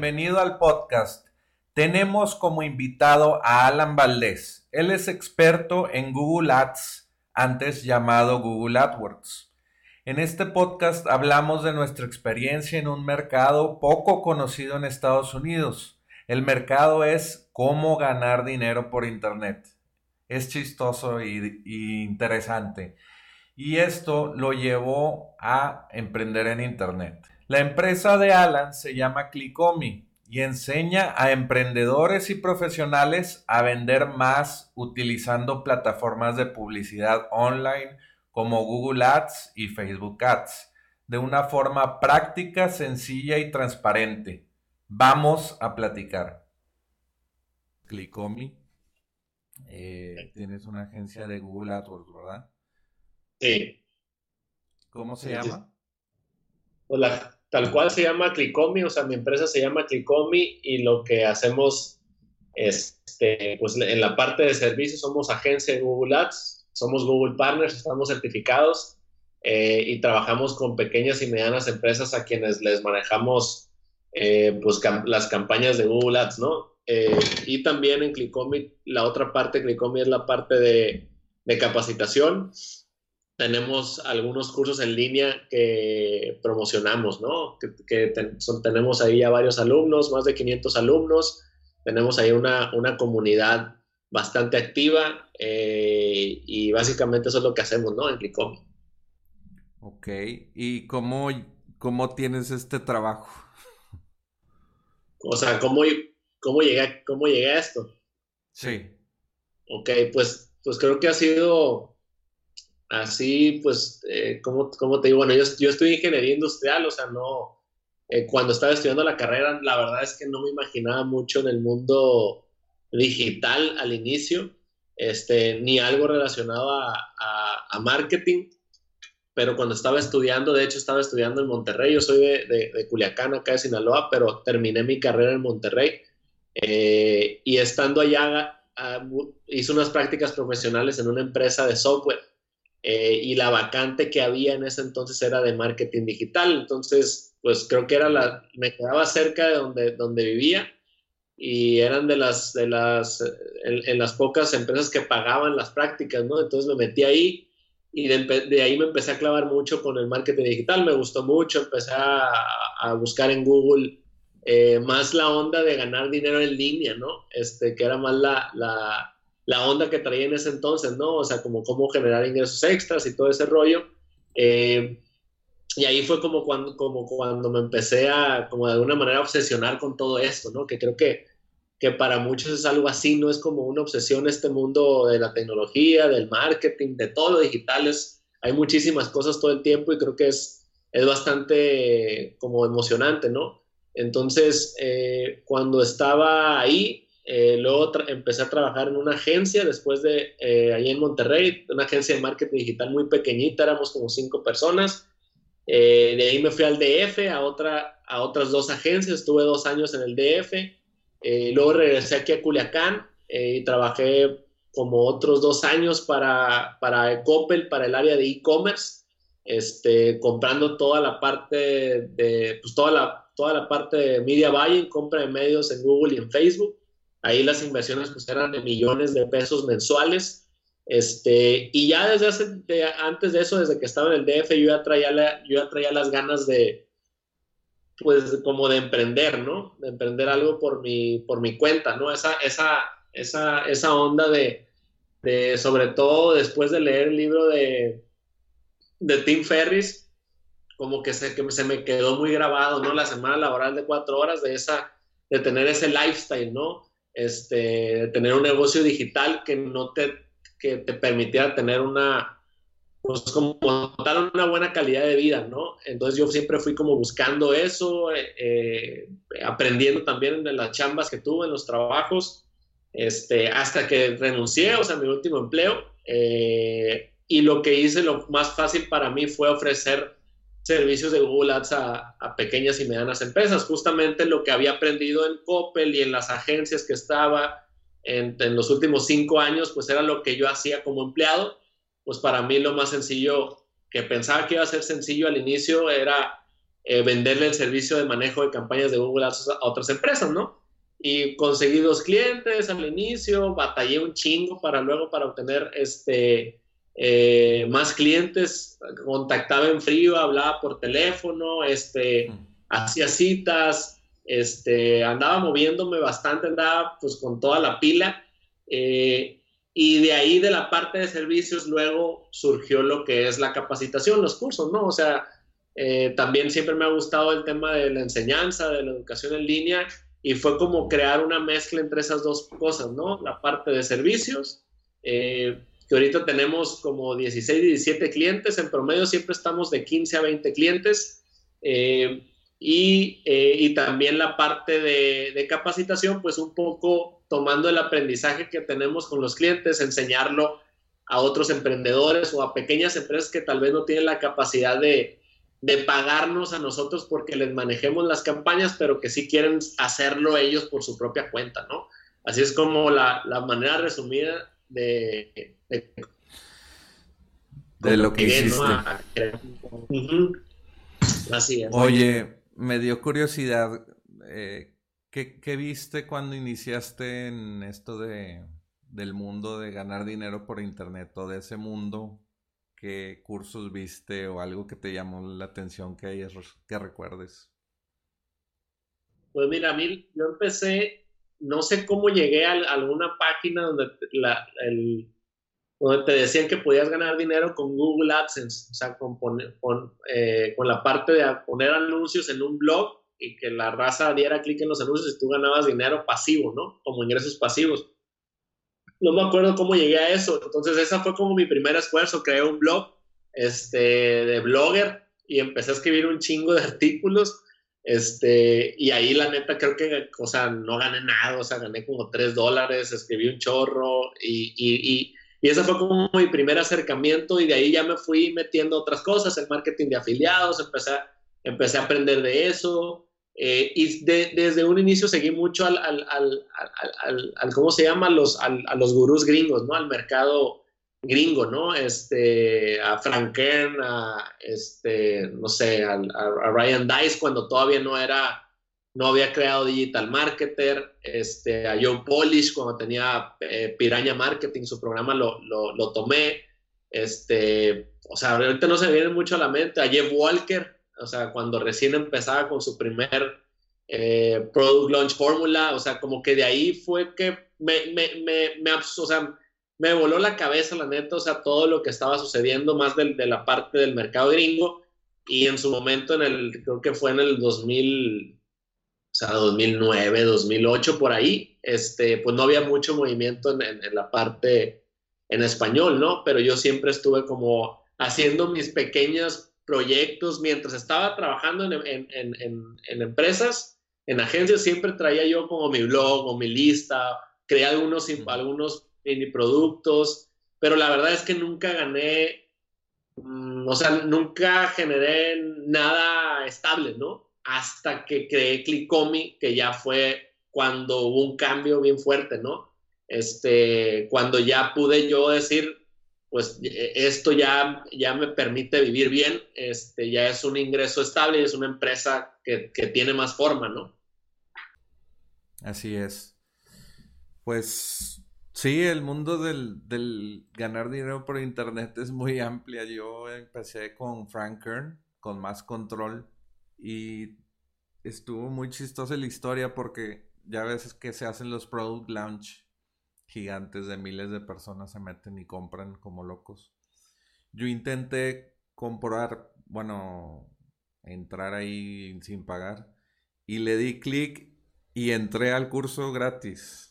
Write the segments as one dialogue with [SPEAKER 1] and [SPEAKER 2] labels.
[SPEAKER 1] Bienvenido al podcast. Tenemos como invitado a Alan Valdés. Él es experto en Google Ads, antes llamado Google AdWords. En este podcast hablamos de nuestra experiencia en un mercado poco conocido en Estados Unidos. El mercado es cómo ganar dinero por Internet. Es chistoso y, interesante. Y esto lo llevó a emprender en Internet. La empresa de Alan se llama Clickomi y enseña a emprendedores y profesionales a vender más utilizando plataformas de publicidad online como Google Ads y Facebook Ads de una forma práctica, sencilla y transparente. Vamos a platicar. Clickomi. Eh, tienes una agencia de Google AdWords, ¿verdad?
[SPEAKER 2] Sí.
[SPEAKER 1] ¿Cómo se llama?
[SPEAKER 2] Hola tal cual se llama Clicomi, o sea, mi empresa se llama Clicomi y lo que hacemos, este, pues en la parte de servicios somos agencia de Google Ads, somos Google Partners, estamos certificados eh, y trabajamos con pequeñas y medianas empresas a quienes les manejamos eh, pues las campañas de Google Ads, ¿no? Eh, y también en Clicomi, la otra parte de Clicomi es la parte de, de capacitación tenemos algunos cursos en línea que promocionamos, ¿no? Que, tenemos ahí ya varios alumnos, más de 500 alumnos, tenemos ahí una, una comunidad bastante activa eh, y básicamente eso es lo que hacemos, ¿no? En Clicom.
[SPEAKER 1] Ok, ¿y cómo, cómo tienes este trabajo?
[SPEAKER 2] O sea, ¿cómo, cómo, llegué, cómo llegué a esto?
[SPEAKER 1] Sí.
[SPEAKER 2] Ok, pues, pues creo que ha sido así, pues, eh, como, te digo, bueno, yo, yo estudié ingeniería industrial, o sea, no, eh, cuando estaba estudiando la carrera, la verdad es que no me imaginaba mucho en el mundo digital al inicio, este, ni algo relacionado a, marketing, pero cuando estaba estudiando, de hecho estaba estudiando en Monterrey, yo soy de, de, Culiacán, acá de Sinaloa, pero terminé mi carrera en Monterrey, eh, y estando allá, ah, hice unas prácticas profesionales en una empresa de software, eh, y la vacante que había en ese entonces era de marketing digital. Entonces, pues creo que era la, me quedaba cerca de donde, donde vivía y eran de las, de las, en, las pocas empresas que pagaban las prácticas, ¿no? Entonces me metí ahí y de, ahí me empecé a clavar mucho con el marketing digital, me gustó mucho, empecé a, a buscar en Google eh, más la onda de ganar dinero en línea, ¿no? Este, que era más la, la la onda que traía en ese entonces, ¿no? O sea, como cómo generar ingresos extras y todo ese rollo. Eh, y ahí fue como cuando, como cuando me empecé a, como de alguna manera, obsesionar con todo esto, ¿no? Que creo que, que para muchos es algo así, no es como una obsesión este mundo de la tecnología, del marketing, de todo lo digital. hay muchísimas cosas todo el tiempo y creo que es, es bastante como emocionante, ¿no? Entonces, eh, cuando estaba ahí, eh, luego empecé a trabajar en una agencia después de eh, ahí en Monterrey, una agencia de marketing digital muy pequeñita, éramos como cinco personas. Eh, de ahí me fui al DF, a, otra, a otras dos agencias, estuve dos años en el DF. luego regresé aquí a Culiacán y trabajé como otros dos años para, para Coppel, para el área de e-commerce, este, comprando toda la parte de, pues toda la, toda la parte de media buying, compra de medios en Google y en Facebook. Ahí las inversiones pues eran de millones de pesos mensuales. Este, y ya desde hace, antes de eso, desde que estaba en el DF, yo ya traía, yo ya traía las ganas de, pues, como de emprender, ¿no? De emprender algo por mi, por mi cuenta, ¿no? Esa, esa, esa, esa onda de, de, sobre todo después de leer el libro de, de Tim Ferris, como que se, que se me quedó muy grabado, ¿no? La semana laboral de cuatro horas, de esa, de tener ese lifestyle, ¿no? Este, tener un negocio digital que no te, que te permitiera tener una, pues como dar una buena calidad de vida, ¿no? Entonces yo siempre fui como buscando eso, eh, aprendiendo también de las chambas que tuve, en los trabajos, este, hasta que renuncié, o sea, mi último empleo, eh, y lo que hice, lo más fácil para mí fue ofrecer servicios de Google Ads a, a, pequeñas y medianas empresas, justamente lo que había aprendido en Coppel y en las agencias que estaba en, en los últimos cinco años, pues era lo que yo hacía como empleado, pues para mí lo más sencillo que pensaba que iba a ser sencillo al inicio era eh, venderle el servicio de manejo de campañas de Google Ads a otras empresas, ¿no? Y conseguí dos clientes al inicio, batallé un chingo para luego para obtener este, eh, más clientes, contactaba en frío, hablaba por teléfono, este, hacía citas, este, andaba moviéndome bastante, andaba pues con toda la pila. Eh, y de ahí, de la parte de servicios, luego surgió lo que es la capacitación, los cursos, ¿no? O sea, eh, también siempre me ha gustado el tema de la enseñanza, de la educación en línea, y fue como crear una mezcla entre esas dos cosas, ¿no? La parte de servicios, eh, que ahorita tenemos como 16, 17 clientes, en promedio siempre estamos de 15 a 20 clientes, eh, y, y, también la parte de, de capacitación, pues un poco tomando el aprendizaje que tenemos con los clientes, enseñarlo a otros emprendedores o a pequeñas empresas que tal vez no tienen la capacidad de, de pagarnos a nosotros porque les manejemos las campañas, pero que sí quieren hacerlo ellos por su propia cuenta, ¿no? Así es como la, la manera resumida de,
[SPEAKER 1] de, lo que hiciste.
[SPEAKER 2] Así es.
[SPEAKER 1] Oye, me dio curiosidad. Eh, ¿Qué, viste cuando iniciaste en esto de, del mundo de ganar dinero por internet o de ese mundo? ¿Qué cursos viste o algo que te llamó la atención que, hayas, que recuerdes?
[SPEAKER 2] Pues mira, a mí yo empecé, no sé cómo llegué a, alguna página donde, te decían que podías ganar dinero con Google AdSense, o sea, con, con, eh, con la parte de poner anuncios en un blog y que la raza diera clic en los anuncios y tú ganabas dinero pasivo, ¿no? Como ingresos pasivos. No me acuerdo cómo llegué a eso. Entonces, esa fue como mi primer esfuerzo. Creé un blog este, de blogger y empecé a escribir un chingo de artículos. Este, y ahí la neta creo que, o sea, no gané nada, o sea, gané como 3 dólares, escribí un chorro y, y, y, y ese fue como mi primer acercamiento y de ahí ya me fui metiendo otras cosas, el marketing de afiliados, empecé, empecé a aprender de eso, eh, y desde un inicio seguí mucho al, al, al, al ¿cómo se llama? Los, a los gurús gringos, ¿no? Al mercado gringo, ¿no? Este, a Frank Kern, a, este, no sé, a, Ryan Dice cuando todavía no era, no había creado Digital Marketer, este, a Joe Polish cuando tenía eh, Piraña Marketing, su programa lo, lo, tomé, este, o sea, ahorita no se viene mucho a la mente, a Jeff Walker, o sea, cuando recién empezaba con su primer eh, Product Launch Fórmula, o sea, como que de ahí fue que me, me, me, me, o sea, me voló la cabeza, la neta, o sea, todo lo que estaba sucediendo más de, de, la parte del mercado gringo y en su momento, en el, creo que fue en el 2000, o sea, 2009, 2008, por ahí, este, pues no había mucho movimiento en, en la parte en español, ¿no? Pero yo siempre estuve como haciendo mis pequeñas proyectos, mientras estaba trabajando en, en, en, empresas, en agencias, siempre traía yo como mi blog o mi lista, creé algunos, algunos mini productos, pero la verdad es que nunca gané, mm, o sea, nunca generé nada estable, ¿no? Hasta que creé Clicomi, que ya fue cuando hubo un cambio bien fuerte, ¿no? Este, cuando ya pude yo decir, pues eh, esto ya, ya me permite vivir bien, este, ya es un ingreso estable y es una empresa que, tiene más forma, ¿no?
[SPEAKER 1] Así es. Pues sí, el mundo del, ganar dinero por internet es muy amplia. Yo empecé con Frank Kern, con más control, y estuvo muy chistosa la historia porque ya ves que se hacen los product launch gigantes de miles de personas se meten y compran como locos. Yo intenté comprar, bueno, entrar ahí sin pagar y le di clic y entré al curso gratis.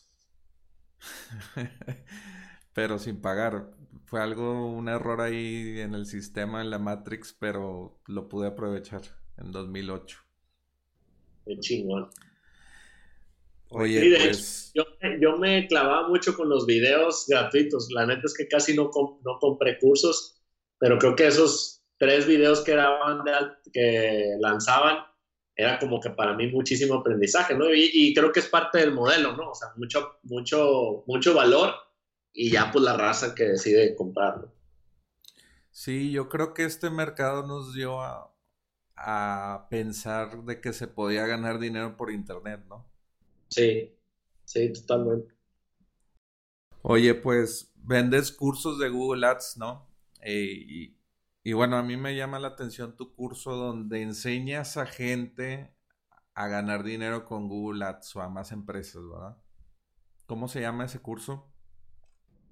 [SPEAKER 1] pero sin pagar. Fue algo, un error ahí en el sistema, en la Matrix, pero lo pude aprovechar en 2008.
[SPEAKER 2] Qué chingón. Oye, pues... yo, yo, me clavaba mucho con los videos gratuitos. La neta es que casi no, no compré cursos, pero creo que esos tres videos que, eran que lanzaban era como que para mí muchísimo aprendizaje, ¿no? Y, y, creo que es parte del modelo, ¿no? O sea, mucho, mucho, mucho valor y ya pues la raza que decide comprarlo.
[SPEAKER 1] Sí, yo creo que este mercado nos dio a, a pensar de que se podía ganar dinero por internet, ¿no?
[SPEAKER 2] Sí, sí, totalmente.
[SPEAKER 1] Oye, pues vendes cursos de Google Ads, ¿no? Eh, y, bueno, a mí me llama la atención tu curso donde enseñas a gente a ganar dinero con Google Ads o a más empresas, ¿verdad? ¿Cómo se llama ese curso?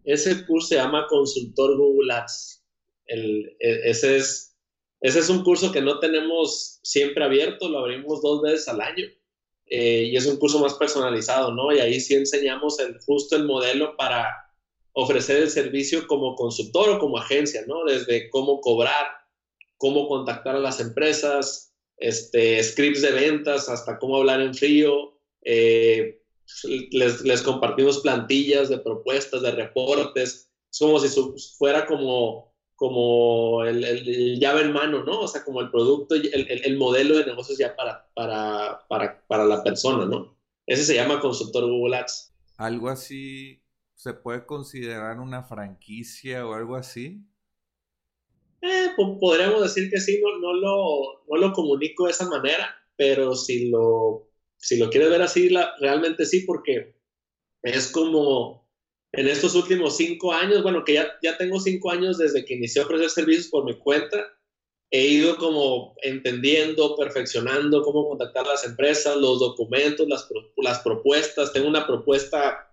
[SPEAKER 2] Ese curso se llama Consultor Google Ads. El, e, ese, es, ese es un curso que no tenemos siempre abierto, lo abrimos dos veces al año. Eh, y es un curso más personalizado, ¿no? Y ahí sí enseñamos el, justo el modelo para ofrecer el servicio como consultor o como agencia, ¿no? Desde cómo cobrar, cómo contactar a las empresas, este, scripts de ventas, hasta cómo hablar en frío. Eh, les, les, compartimos plantillas de propuestas, de reportes. Es como si fuera como como el, el, llave en mano, ¿no? O sea, como el producto, el, el, modelo de negocios ya para, para, para, para, la persona, ¿no? Ese se llama consultor Google Ads.
[SPEAKER 1] ¿Algo así se puede considerar una franquicia o algo así?
[SPEAKER 2] Eh, podríamos decir que sí, no, no, lo, no lo comunico de esa manera, pero si lo, si lo quieres ver así, la, realmente sí, porque es como en estos últimos cinco años, bueno, que ya, ya tengo cinco años desde que inicié a ofrecer servicios por mi cuenta, he ido como entendiendo, perfeccionando cómo contactar las empresas, los documentos, las, las propuestas. Tengo una propuesta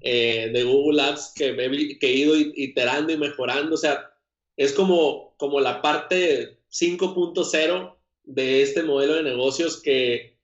[SPEAKER 2] eh, de Google que, que, he ido iterando y mejorando. O sea, es como, como la parte 5.0 de este modelo de negocios que,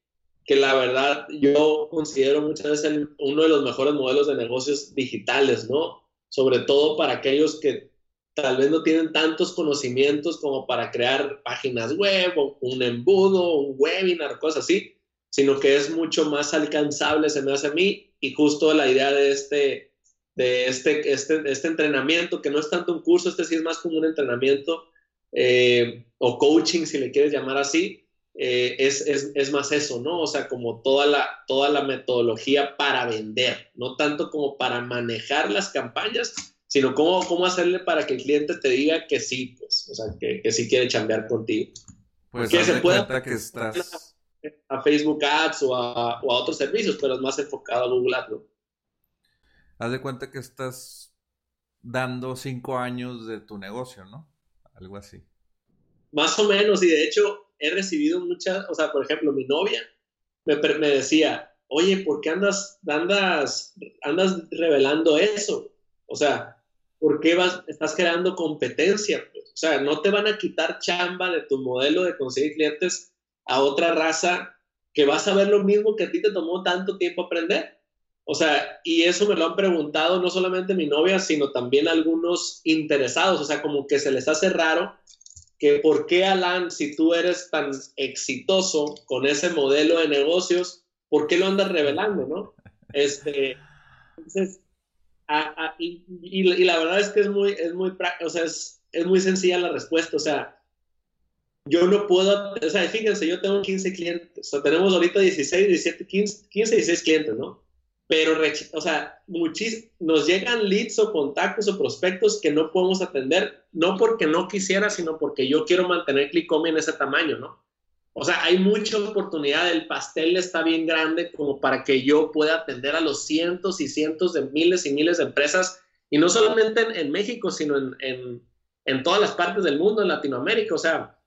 [SPEAKER 2] que la verdad yo considero muchas veces uno de los mejores modelos de negocios digitales, ¿no? Sobre todo para aquellos que tal vez no tienen tantos conocimientos como para crear páginas web o un embudo, un webinar, cosas así, sino que es mucho más alcanzable, se me hace a mí, y justo la idea de este, de este, este, este entrenamiento, que no es tanto un curso, este sí es más como un entrenamiento eh, o coaching, si le quieres llamar así, eh, es, es, es, más eso, ¿no? O sea, como toda la, toda la metodología para vender, no tanto como para manejar las campañas, sino cómo, cómo hacerle para que el cliente te diga que sí, pues, o sea, que, que sí quiere chambear contigo.
[SPEAKER 1] Pues que se pueda que estás...
[SPEAKER 2] a Facebook Ads o a, o a, otros servicios, pero es más enfocado a Google Ads, ¿no?
[SPEAKER 1] Haz de cuenta que estás dando cinco años de tu negocio, ¿no? Algo así.
[SPEAKER 2] Más o menos, y de hecho, he recibido muchas, o sea, por ejemplo, mi novia me, me decía, oye, ¿por qué andas, andas, andas revelando eso? O sea, ¿por qué vas, estás creando competencia? Pues? O sea, no te van a quitar chamba de tu modelo de conseguir clientes a otra raza que vas a ver lo mismo que a ti te tomó tanto tiempo aprender. O sea, y eso me lo han preguntado no solamente mi novia, sino también algunos interesados. O sea, como que se les hace raro que por qué Alan, si tú eres tan exitoso con ese modelo de negocios, ¿por qué lo andas revelando, no? Este, entonces, y, la verdad es que es muy, es muy, o sea, es, es muy sencilla la respuesta, o sea, yo no puedo, o sea, fíjense, yo tengo 15 clientes, o sea, tenemos ahorita 16, 17, 15, 15 16 clientes, ¿no? pero, o sea, nos llegan leads o contactos o prospectos que no podemos atender, no porque no quisiera, sino porque yo quiero mantener Clickomi en ese tamaño, ¿no? O sea, hay mucha oportunidad, el pastel está bien grande como para que yo pueda atender a los cientos y cientos de miles y miles de empresas, y no solamente en, México, sino en, en, en, todas las partes del mundo, en Latinoamérica. O sea,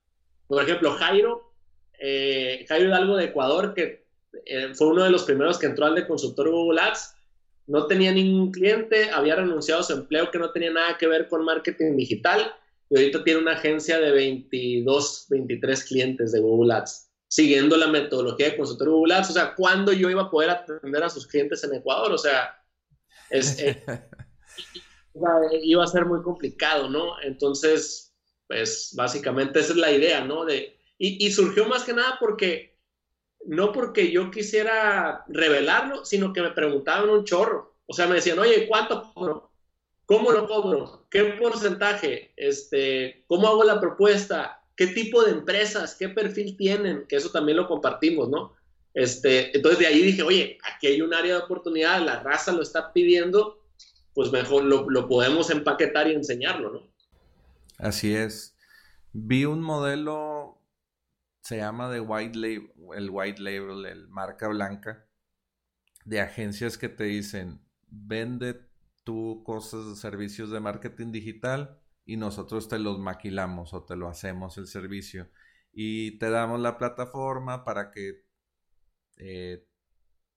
[SPEAKER 2] por ejemplo, Jairo, eh, Jairo Hidalgo de Ecuador, que eh, fue uno de los primeros que entró al de consultor Google Ads. No tenía ningún cliente, había renunciado a su empleo que no tenía nada que ver con marketing digital y ahorita tiene una agencia de 22, 23 clientes de Google Ads, siguiendo la metodología de consultor Google Ads. O sea, ¿cuándo yo iba a poder atender a sus clientes en Ecuador? O sea, es, eh, iba a ser muy complicado, ¿no? Entonces, pues básicamente esa es la idea, ¿no? De, y, surgió más que nada porque, no porque yo quisiera revelarlo, sino que me preguntaban un chorro. O sea, me decían, oye, ¿cuánto cobro? ¿Cómo lo cobro? ¿Qué porcentaje? Este, ¿Cómo hago la propuesta? ¿Qué tipo de empresas? ¿Qué perfil tienen? Que eso también lo compartimos, ¿no? Este, entonces de ahí dije, oye, aquí hay un área de oportunidad, la raza lo está pidiendo, pues mejor lo, lo podemos empaquetar y enseñarlo, ¿no?
[SPEAKER 1] Así es. Vi un modelo, se llama de white label, el white label, el marca blanca, de agencias que te dicen, vende tú cosas, servicios de marketing digital y nosotros te los maquilamos o te lo hacemos el servicio y te damos la plataforma para que eh,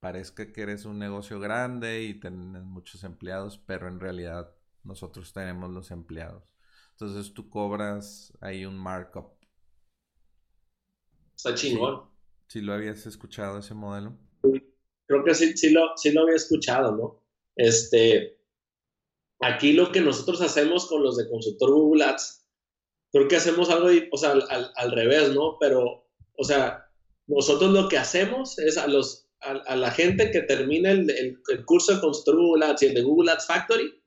[SPEAKER 1] parezca que eres un negocio grande y tienes muchos empleados, pero en realidad nosotros tenemos los empleados. Entonces tú cobras ahí un markup.
[SPEAKER 2] Está chingón.
[SPEAKER 1] ¿Sí, lo habías escuchado ese modelo?
[SPEAKER 2] Creo que sí, sí, lo, sí lo había escuchado, ¿no? Este, Aquí lo que nosotros hacemos con los de consultor Google Ads, creo que hacemos algo, o sea, al, revés, ¿no? Pero, o sea, nosotros lo que hacemos es a, los, a, la gente que termina el, el, curso de consultor Google Ads y el de Google Ads Factory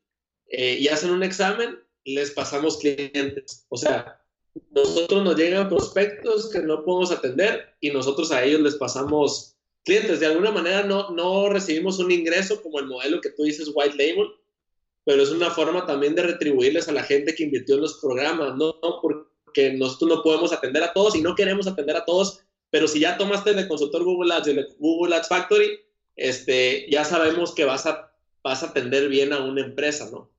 [SPEAKER 2] eh, y hacen un examen, les pasamos clientes. O sea, nosotros nos llegan prospectos que no podemos atender y nosotros a ellos les pasamos clientes. De alguna manera no, no recibimos un ingreso como el modelo que tú dices, white label, pero es una forma también de retribuirles a la gente que invirtió en los programas, ¿no? Porque nosotros no podemos atender a todos y no queremos atender a todos, pero si ya tomaste de consultor Google Ads, de Google Ads Factory, este, ya sabemos que vas a, vas a atender bien a una empresa, ¿no?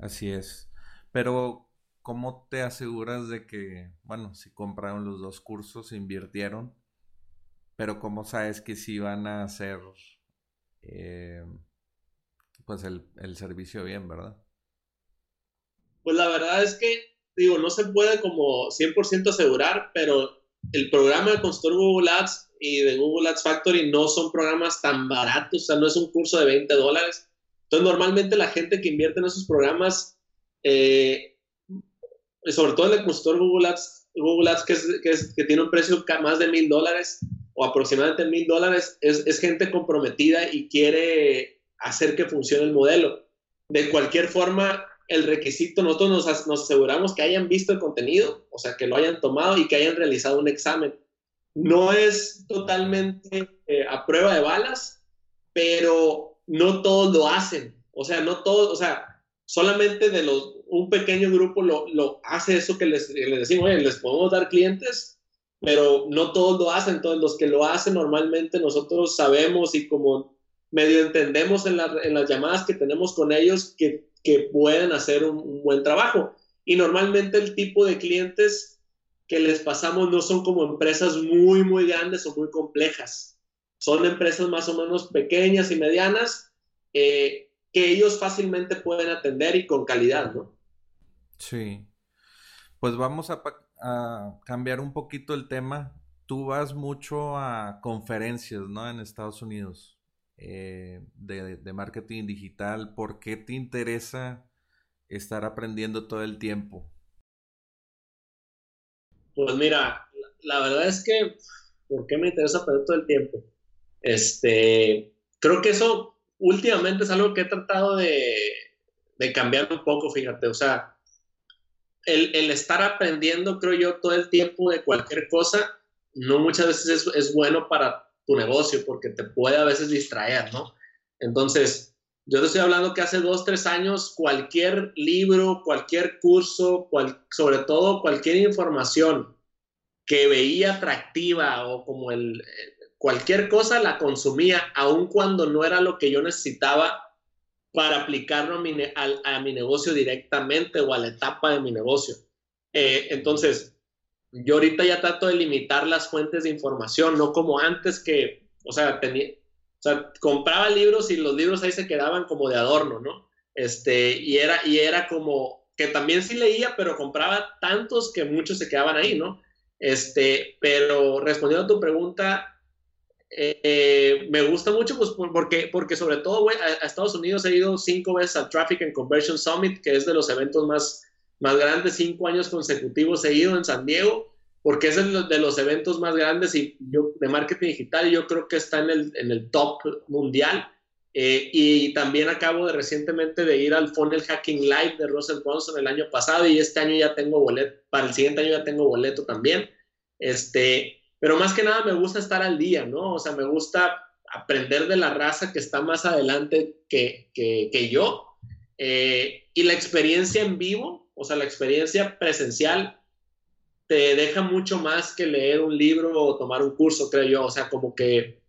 [SPEAKER 1] Así es. Pero, ¿cómo te aseguras de que, bueno, si compraron los dos cursos, invirtieron, pero cómo sabes que sí van a hacer... Eh, pues el, servicio bien, ¿verdad?
[SPEAKER 2] Pues la verdad es que, digo, no se puede como 100% asegurar, pero el programa de consultor Google Ads y de Google Ads Factory no son programas tan baratos, o sea, no es un curso de 20 dólares. Entonces, normalmente la gente que invierte en esos programas, eh, sobre todo el consultor Google Ads, Google Ads que, es, que, tiene un precio más de mil dólares o aproximadamente mil dólares, es, es gente comprometida y quiere hacer que funcione el modelo. De cualquier forma, el requisito, nosotros nos, aseguramos que hayan visto el contenido, o sea, que lo hayan tomado y que hayan realizado un examen. No es totalmente eh, a prueba de balas, pero no todos lo hacen. O sea, no todos, o sea, solamente de los, un pequeño grupo lo, lo hace eso que les, les decimos, les podemos dar clientes, pero no todos lo hacen. Entonces, los que lo hacen normalmente nosotros sabemos y como medio entendemos en, las llamadas que tenemos con ellos que, pueden hacer un, buen trabajo. Y normalmente el tipo de clientes que les pasamos no son como empresas muy, muy grandes o muy complejas. Son empresas más o menos pequeñas y medianas eh, que ellos fácilmente pueden atender y con calidad, ¿no?
[SPEAKER 1] Sí. Pues vamos a, a cambiar un poquito el tema. Tú vas mucho a conferencias, ¿no? En Estados Unidos. Eh, de, marketing digital, ¿por qué te interesa estar aprendiendo todo el tiempo?
[SPEAKER 2] Pues mira, la, verdad es que, ¿por qué me interesa aprender todo el tiempo? Este, creo que eso últimamente es algo que he tratado de, cambiar un poco, fíjate, o sea, el, estar aprendiendo, creo yo, todo el tiempo de cualquier cosa, no muchas veces es, es bueno para tu negocio porque te puede a veces distraer, ¿no? Entonces, yo te estoy hablando que hace dos, tres años cualquier libro, cualquier curso, sobre todo cualquier información que veía atractiva o como el, cualquier cosa la consumía, aun cuando no era lo que yo necesitaba para aplicarlo a mi, a, mi negocio directamente o a la etapa de mi negocio. Eh, entonces, yo ahorita ya trato de limitar las fuentes de información, no como antes que, o sea, tenía, o sea, compraba libros y los libros ahí se quedaban como de adorno, ¿no? Este, y era, y era como que también sí leía, pero compraba tantos que muchos se quedaban ahí, ¿no? Este, pero respondiendo a tu pregunta, eh, me gusta mucho pues porque, porque sobre todo, güey, a, Estados Unidos he ido cinco veces al Traffic and Conversion Summit, que es de los eventos más, más grandes, cinco años consecutivos he ido en San Diego, porque es de los eventos más grandes y yo, de marketing digital yo creo que está en el, en el top mundial. Eh, y también acabo de recientemente de ir al Funnel Hacking Live de Russell Brunson el año pasado y este año ya tengo boleto, para el siguiente año ya tengo boleto también. Este, pero más que nada me gusta estar al día, ¿no? O sea, me gusta aprender de la raza que está más adelante que, que, yo. Eh, y la experiencia en vivo, o sea, la experiencia presencial, te deja mucho más que leer un libro o tomar un curso, creo yo. O sea, como que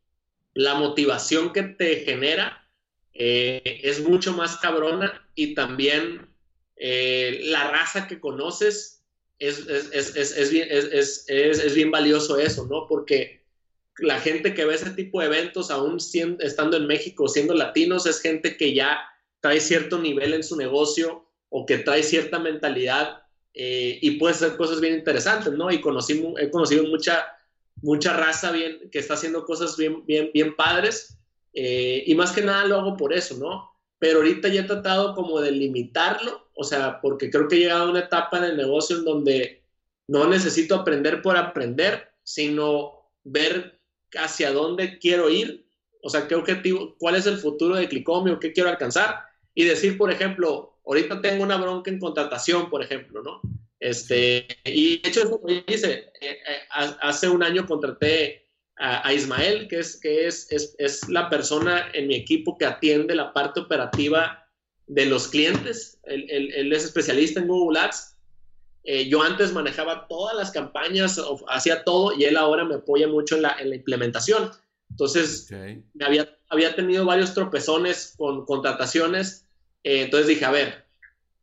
[SPEAKER 2] la motivación que te genera eh, es mucho más cabrona y también eh, la raza que conoces es, es, es, es bien, bien, valioso eso, ¿no? Porque la gente que ve ese tipo de eventos, aún estando en México, siendo latinos, es gente que ya trae cierto nivel en su negocio o que trae cierta mentalidad eh, y puede hacer cosas bien interesantes, ¿no? Y conocí, he conocido mucha, mucha raza bien, que está haciendo cosas bien, bien, bien padres eh, y más que nada lo hago por eso, ¿no? Pero ahorita ya he tratado como de limitarlo o sea, porque creo que he llegado a una etapa en el negocio en donde no necesito aprender por aprender, sino ver hacia dónde quiero ir, o sea, qué objetivo, cuál es el futuro de Clicomio, qué quiero alcanzar, y decir, por ejemplo, ahorita tengo una bronca en contratación, por ejemplo, ¿no? Este, y de hecho, eso hice, eh, eh, hace un año contraté a, Ismael, que, es, que es, es, es, la persona en mi equipo que atiende la parte operativa de los clientes. Él, es especialista en Google Ads. Eh, yo antes manejaba todas las campañas, hacía todo y él ahora me apoya mucho en la, implementación. Entonces, me había, había tenido varios tropezones con contrataciones. Eh, entonces dije, a ver,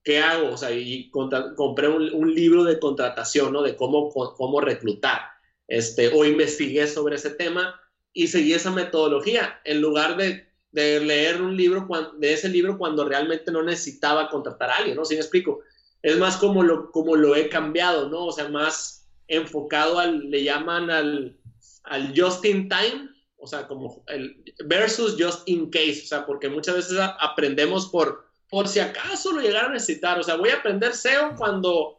[SPEAKER 2] ¿qué hago? O sea, y compré un, libro de contratación, ¿no? De cómo, cómo reclutar. Este, o investigué sobre ese tema y seguí esa metodología. En lugar de de leer un libro, de ese libro cuando realmente no necesitaba contratar a alguien, ¿no? Si me explico? Es más como lo, como lo he cambiado, ¿no? O sea, más enfocado al, le llaman al, al just in time, o sea, como el versus just in case, o sea, porque muchas veces aprendemos por, por si acaso lo llegar a necesitar, o sea, voy a aprender SEO cuando,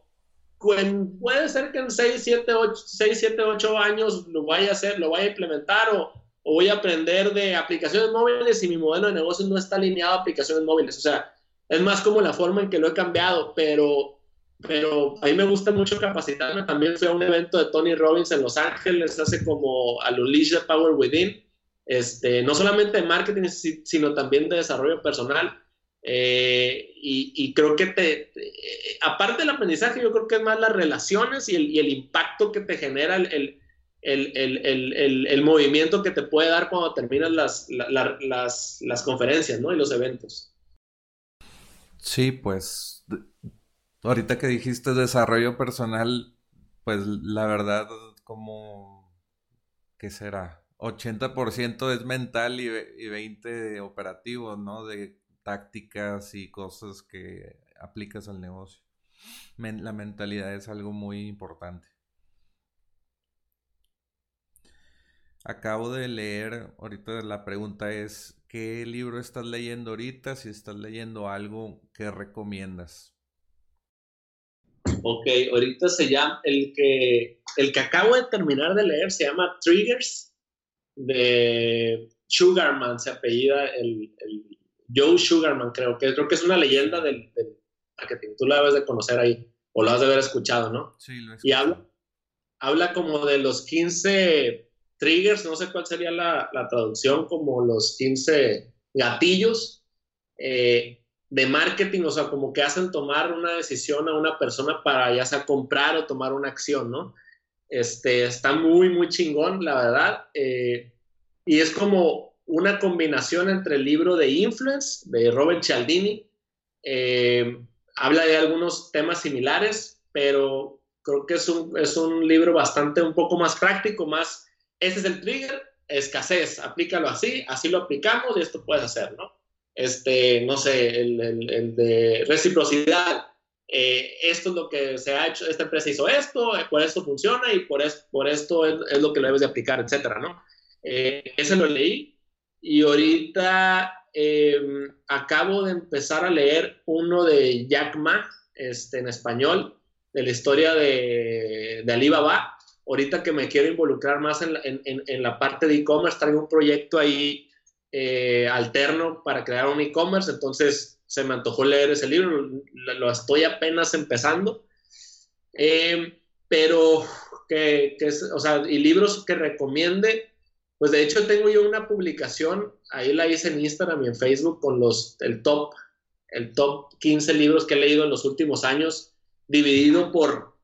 [SPEAKER 2] puede ser que en 6, 7, 8, 6, 7, 8 años lo vaya a hacer, lo vaya a implementar o o voy a aprender de aplicaciones móviles y mi modelo de negocio no está alineado a aplicaciones móviles. O sea, es más como la forma en que lo he cambiado, pero, pero a mí me gusta mucho capacitarme. También fui a un evento de Tony Robbins en Los Ángeles hace como a Unleash the Power Within, este, no solamente de marketing, sino también de desarrollo personal. Eh, y, creo que te, aparte del aprendizaje, yo creo que es más las relaciones y el, el impacto que te genera el el, movimiento que te puede dar cuando terminas las, las, conferencias, ¿no? Y los eventos.
[SPEAKER 1] Sí, pues ahorita que dijiste desarrollo personal, pues la verdad, como, ¿qué será? 80% es mental y, y 20% operativo, ¿no? De tácticas y cosas que aplicas al negocio. la mentalidad es algo muy importante. Acabo de leer, ahorita la pregunta es, ¿qué libro estás leyendo ahorita? Si estás leyendo algo, ¿qué recomiendas?
[SPEAKER 2] Ok, ahorita se llama, el que, el que acabo de terminar de leer se llama Triggers, de Sugarman, se apellida el, Joe Sugarman, creo que, creo que es una leyenda del, del marketing. Tú la debes de conocer ahí, o lo has de haber escuchado, ¿no?
[SPEAKER 1] Sí, lo he
[SPEAKER 2] escuchado. Y habla, habla como de los 15 triggers, no sé cuál sería la, traducción, como los 15 gatillos eh, de marketing, o sea, como que hacen tomar una decisión a una persona para ya sea comprar o tomar una acción, ¿no? Este, está muy, muy chingón, la verdad. Eh, y es como una combinación entre el libro de Influence de Robert Cialdini. Eh, habla de algunos temas similares, pero creo que es un, es un libro bastante, un poco más práctico, más ese es el trigger, escasez, aplícalo así, así lo aplicamos y esto puedes hacer, ¿no? Este, no sé, el, el, de reciprocidad, eh, esto es lo que se ha hecho, esta empresa hizo esto, eh, por esto funciona y por, es, por esto es, lo que lo debes de aplicar, etcétera, ¿no? Eh, ese lo leí y ahorita em, acabo de empezar a leer uno de Jack Ma, este, en español, de la historia de, de Alibaba. Ahorita que me quiero involucrar más en la, en, la parte de e-commerce, traigo un proyecto ahí eh, alterno para crear un e-commerce, entonces se me antojó leer ese libro, lo, estoy apenas empezando. Em, pero que, que, o sea, y libros que recomiende, pues de hecho tengo yo una publicación, ahí la hice en Instagram y en Facebook con los, el top, el top 15 libros que he leído en los últimos años, dividido por,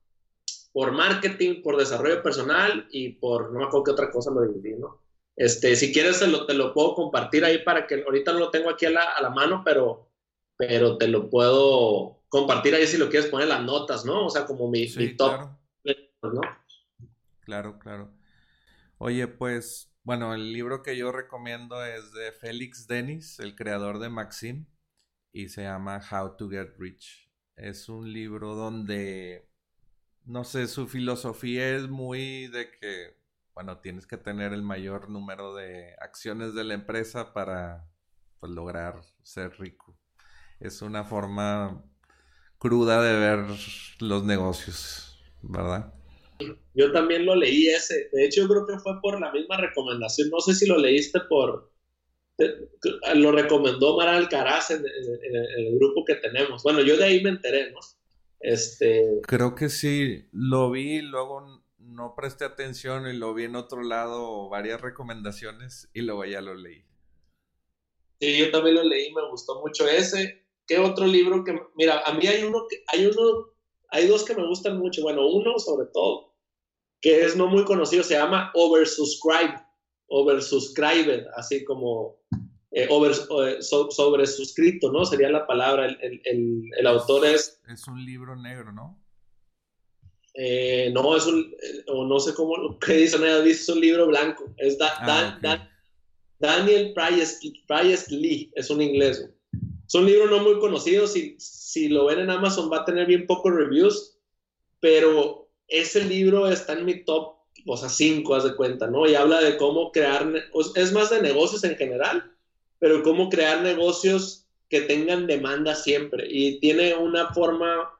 [SPEAKER 2] por marketing, por desarrollo personal y por, no me acuerdo qué otra cosa lo dividí, ¿no? Este, si quieres te lo, te lo puedo compartir ahí para que, ahorita no lo tengo aquí a la, a la mano, pero, pero te lo puedo compartir ahí si lo quieres poner las notas, ¿no? O sea, como mi, top. ¿no?
[SPEAKER 1] Claro, claro. Oye, pues bueno, el libro que yo recomiendo es de Félix Dennis, el creador de Maxim, y se llama How to Get Rich. Es un libro donde, no sé, su filosofía es muy de que, bueno, tienes que tener el mayor número de acciones de la empresa para pues, lograr ser rico. Es una forma cruda de ver los negocios, ¿verdad?
[SPEAKER 2] Yo también lo leí ese. De hecho, yo creo que fue por la misma recomendación. No sé si lo leíste por. Lo recomendó Mara Alcaraz en, el grupo que tenemos. Bueno, yo de ahí me enteré, ¿no? Este.
[SPEAKER 1] Creo que sí. Lo vi, luego no presté atención y lo vi en otro lado, varias recomendaciones y luego ya lo leí.
[SPEAKER 2] Sí, yo también lo leí, me gustó mucho ese. ¿Qué otro libro que.? Mira, a mí hay uno que. Hay uno hay dos que me gustan mucho. Bueno, uno sobre todo, que es no muy conocido, se llama Oversubscribe, Oversubscribed, así como eh, over, eh, sobre suscrito, ¿no? Sería la palabra. El, el, el, autor es...
[SPEAKER 1] Es un libro negro, ¿no?
[SPEAKER 2] Eh, no, es un, o no sé cómo, ¿qué dice? No, es un libro blanco. Es ah, Daniel Priest Lee, es un inglés. Es un libro no muy conocido, si, si lo ven en Amazon va a tener bien pocos reviews, pero ese libro está en mi top, o sea, 5, haz de cuenta, ¿no? Y habla de cómo crear, es más de negocios en general, pero cómo crear negocios que tengan demanda siempre. Y tiene una forma,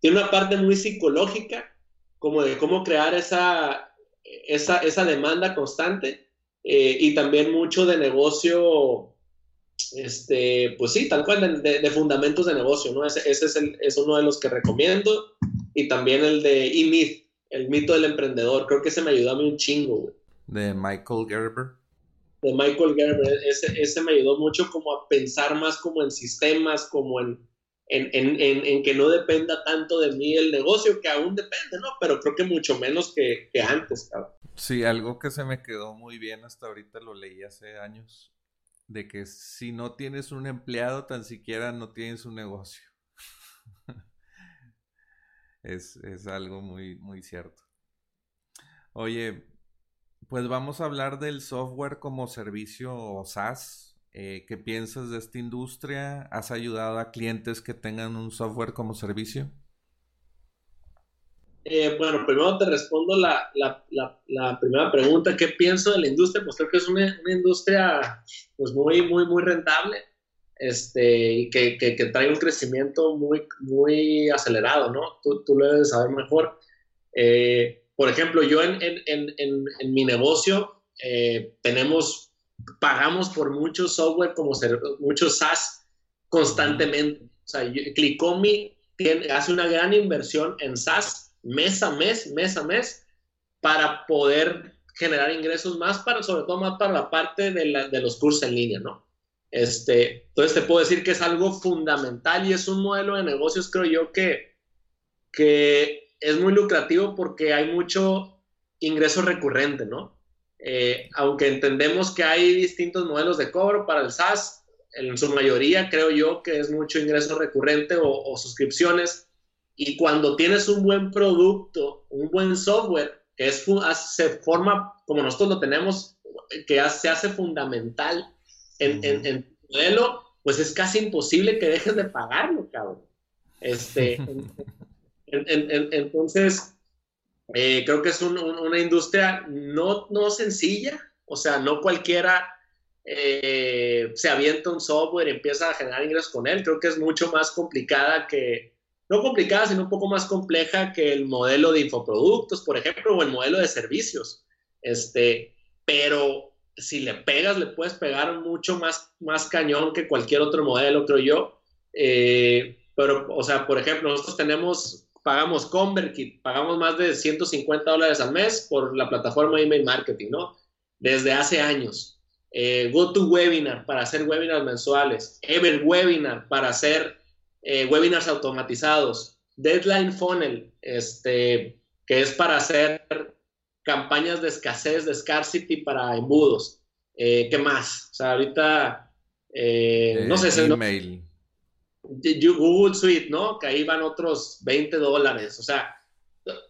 [SPEAKER 2] tiene una parte muy psicológica, como de cómo crear esa, esa, esa demanda constante, eh, y también mucho de negocio este, pues sí, tal cual, de, fundamentos de negocio, ¿no? Ese, ese es, el, es, uno de los que recomiendo. Y también el de E-Myth, el mito del emprendedor. Creo que ese me ayudó a mí un chingo, güey.
[SPEAKER 1] De Michael Gerber.
[SPEAKER 2] De Michael Gerber. Ese, ese me ayudó mucho como a pensar más como en sistemas, como en, en, en, en, que no dependa tanto de mí el negocio, que aún depende, ¿no? Pero creo que mucho menos que, que antes, cabrón.
[SPEAKER 1] Sí, algo que se me quedó muy bien hasta ahorita, lo leí hace años, de que si no tienes un empleado, tan siquiera no tienes un negocio. es, algo muy, muy cierto. Oye, pues vamos a hablar del software como servicio o SaaS. Eh, ¿Qué piensas de esta industria? ¿Has ayudado a clientes que tengan un software como servicio?
[SPEAKER 2] Eh, bueno, primero te respondo la, primera pregunta. ¿Qué pienso de la industria? Pues creo que es una, industria pues muy, muy, muy rentable este, y que, que, trae un crecimiento muy, muy acelerado, ¿no? Tú, tú lo debes saber mejor. Eh, por ejemplo, yo en, en, en, en mi negocio eh, tenemos, pagamos por mucho software como muchos SaaS constantemente. O sea, Clicomi hace una gran inversión en SaaS mes a mes, mes a mes, para poder generar ingresos más para, sobre todo más para la parte de, los cursos en línea, ¿no? Este, entonces te puedo decir que es algo fundamental y es un modelo de negocios, creo yo, que, que es muy lucrativo porque hay mucho ingreso recurrente, ¿no? Eh, aunque entendemos que hay distintos modelos de cobro para el SaaS, en su mayoría creo yo que es mucho ingreso recurrente o suscripciones y cuando tienes un buen producto, un buen software, que es, se forma, como nosotros lo tenemos, que se hace fundamental en, en, tu modelo, pues es casi imposible que dejes de pagarlo, cabrón. Este, entonces, eh, creo que es una industria no, no sencilla, O sea, no cualquiera eh, se avienta un software y empieza a generar ingresos con él. Creo que es mucho más complicada que, no complicada, sino un poco más compleja que el modelo de infoproductos, por ejemplo, o el modelo de servicios. Este, pero si le pegas, le puedes pegar mucho más, más cañón que cualquier otro modelo, creo yo. Eh, pero, o sea, por ejemplo, nosotros tenemos, pagamos ConvertKit, pagamos más de 150 dólares al mes por la plataforma email marketing, ¿no? Desde hace años. Eh, GoToWebinar para hacer webinars mensuales. EverWebinar para hacer eh, webinars automatizados. Deadline Funnel, este, que es para hacer campañas de escasez, de scarcity para embudos. Eh, ¿Qué más? O sea, ahorita, no sé, email. Google Suite, ¿no? Que ahí van otros 20 dólares. O sea,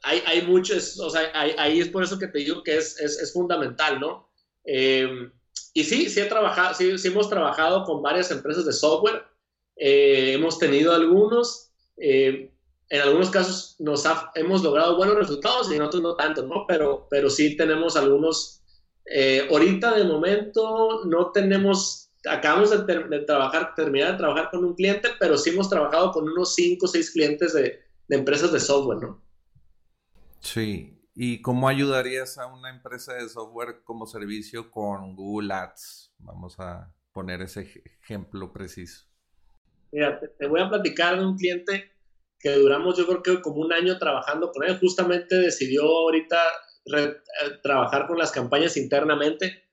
[SPEAKER 2] hay, hay muchos, o sea, ahí es por eso que te digo que es, es, es fundamental, ¿no? Eh, y sí, sí, he trabajado, sí, sí, hemos trabajado con varias empresas de software. Eh, hemos tenido algunos. Eh, en algunos casos nos hemos logrado buenos resultados y en otros no tanto, ¿no? Pero, pero sí tenemos algunos. ahorita de momento no tenemos acabamos de, trabajar, terminar de trabajar con un cliente, pero sí hemos trabajado con unos 5 o 6 clientes de, empresas de software, ¿no?
[SPEAKER 1] Sí. ¿Y cómo ayudarías a una empresa de software como servicio con Google Ads? Vamos a poner ese ejemplo preciso.
[SPEAKER 2] Mira, te, voy a platicar de un cliente que duramos yo creo que como un año trabajando con él. Justamente decidió ahorita eh, trabajar con las campañas internamente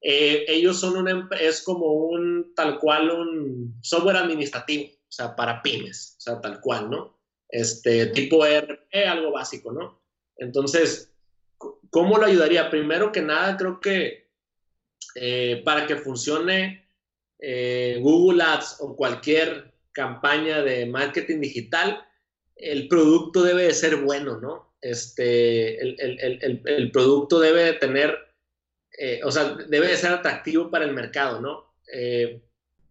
[SPEAKER 2] eh, ellos son una, es como un, tal cual, un software administrativo, o sea, para pymes, o sea, tal cual, ¿no? Este, tipo ERP, algo básico, ¿no? Entonces, ¿cómo lo ayudaría? Primero que nada, creo que eh, para que funcione eh, Google Ads o cualquier campaña de marketing digital, el producto debe de ser bueno, ¿no? Este, el, el, el, el producto debe de tener eh, o sea, debe de ser atractivo para el mercado, ¿no? Eh,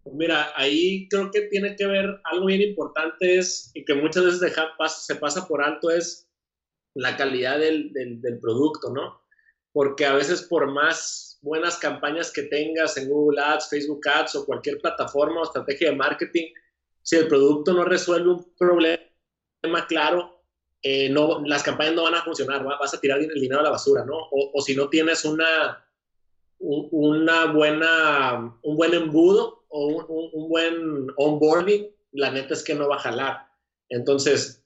[SPEAKER 2] mira, ahí creo que tiene que ver algo bien importante es, y que muchas veces deja, se pasa por alto, es la calidad del, del, producto, ¿no? Porque a veces por más buenas campañas que tengas en Google Ads, Facebook Ads o cualquier plataforma o estrategia de marketing, si el producto no resuelve un problema claro, eh, no, las campañas no van a funcionar, vas a tirar el dinero a la basura, ¿no? O, o si no tienes una, una buena, un buen embudo o un, buen onboarding, la neta es que no va a jalar. Entonces,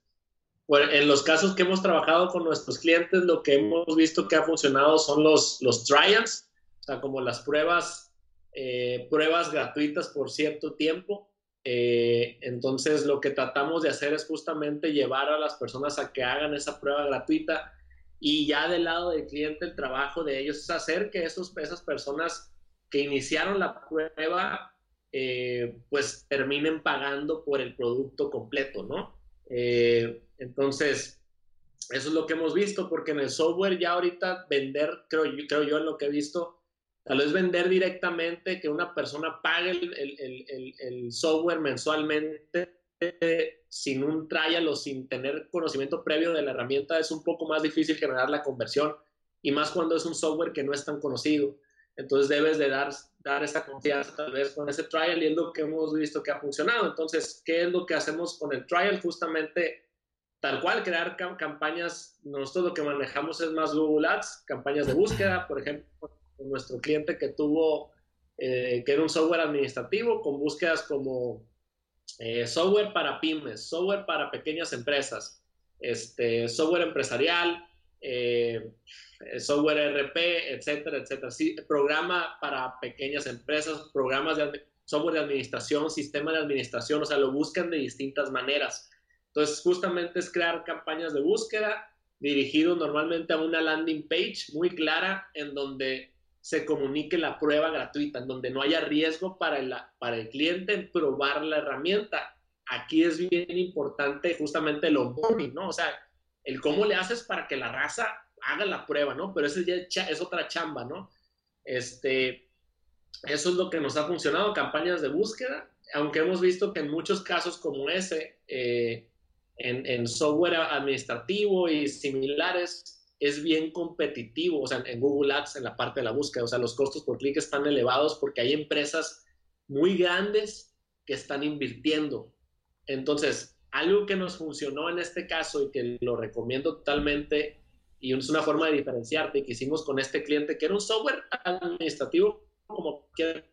[SPEAKER 2] en los casos que hemos trabajado con nuestros clientes, lo que hemos visto que ha funcionado son los, los trials, o sea, como las pruebas, eh, pruebas gratuitas por cierto tiempo. Eh, entonces, lo que tratamos de hacer es justamente llevar a las personas a que hagan esa prueba gratuita y ya del lado del cliente, el trabajo de ellos es hacer que esos, esas personas que iniciaron la prueba, eh, pues terminen pagando por el producto completo, ¿no? Eh, entonces, eso es lo que hemos visto, porque en el software ya ahorita vender, creo, creo yo en lo que he visto, tal vez vender directamente, que una persona pague el, software mensualmente, sin un trial o sin tener conocimiento previo de la herramienta es un poco más difícil generar la conversión y más cuando es un software que no es tan conocido. Entonces debes de dar, dar esa confianza tal vez con ese trial y es lo que hemos visto que ha funcionado. Entonces, ¿qué es lo que hacemos con el trial? Justamente tal cual, crear campañas. Nosotros lo que manejamos es más Google Ads, campañas de búsqueda, por ejemplo, nuestro cliente que tuvo, eh, que era un software administrativo con búsquedas como eh, software para pymes, software para pequeñas empresas, este, software empresarial, eh, software RP, etcétera, etcétera. Sí, programa para pequeñas empresas, programas de software de administración, sistema de administración, o sea, lo buscan de distintas maneras. Entonces, justamente es crear campañas de búsqueda dirigido normalmente a una landing page muy clara en donde se comunique la prueba gratuita, en donde no haya riesgo para el, para el cliente en probar la herramienta. Aquí es bien importante justamente el onboarding, ¿no? O sea, el cómo le haces para que la raza haga la prueba, ¿no? Pero eso ya es otra chamba, ¿no? Este, eso es lo que nos ha funcionado, campañas de búsqueda, aunque hemos visto que en muchos casos como ese, eh, en software administrativo y similares, es bien competitivo, o sea, en Google Ads, en la parte de la búsqueda, o sea, los costos por clic están elevados porque hay empresas muy grandes que están invirtiendo. Entonces, algo que nos funcionó en este caso y que lo recomiendo totalmente y es una forma de diferenciarte que hicimos con este cliente que era un software administrativo como que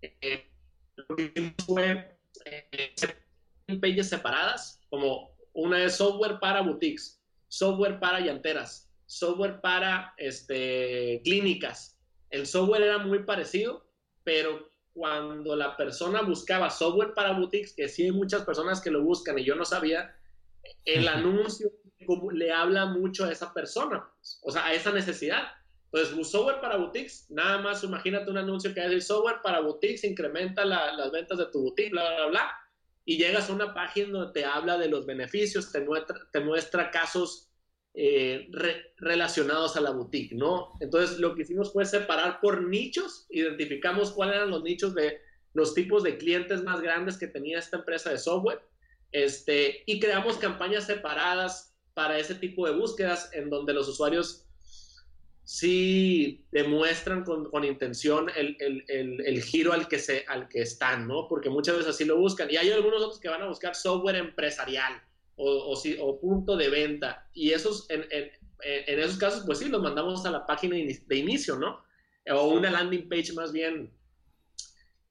[SPEAKER 2] eh, fue eh, pages separadas como una es software para boutiques software para llanteras software para este, clínicas el software era muy parecido pero cuando la persona buscaba software para boutiques, que sí hay muchas personas que lo buscan y yo no sabía, el anuncio le habla mucho a esa persona, pues, o sea, a esa necesidad. Entonces, un software para boutiques, nada más imagínate un anuncio que dice software para boutiques incrementa las ventas de tu boutique, bla, bla, bla, y llegas a una página donde te habla de los beneficios, te muestra, casos eh, relacionados a la boutique, ¿no? Entonces lo que hicimos fue separar por nichos, identificamos cuáles eran los nichos de los tipos de clientes más grandes que tenía esta empresa de software, este, y creamos campañas separadas para ese tipo de búsquedas en donde los usuarios sí demuestran con, con intención el, el, el, el, giro al que, se, al que están, ¿no? Porque muchas veces así lo buscan. Y hay algunos otros que van a buscar software empresarial o, o, punto de venta. Y esos, en, en, en, esos casos, pues sí, los mandamos a la página de inicio, ¿no? O una landing page más bien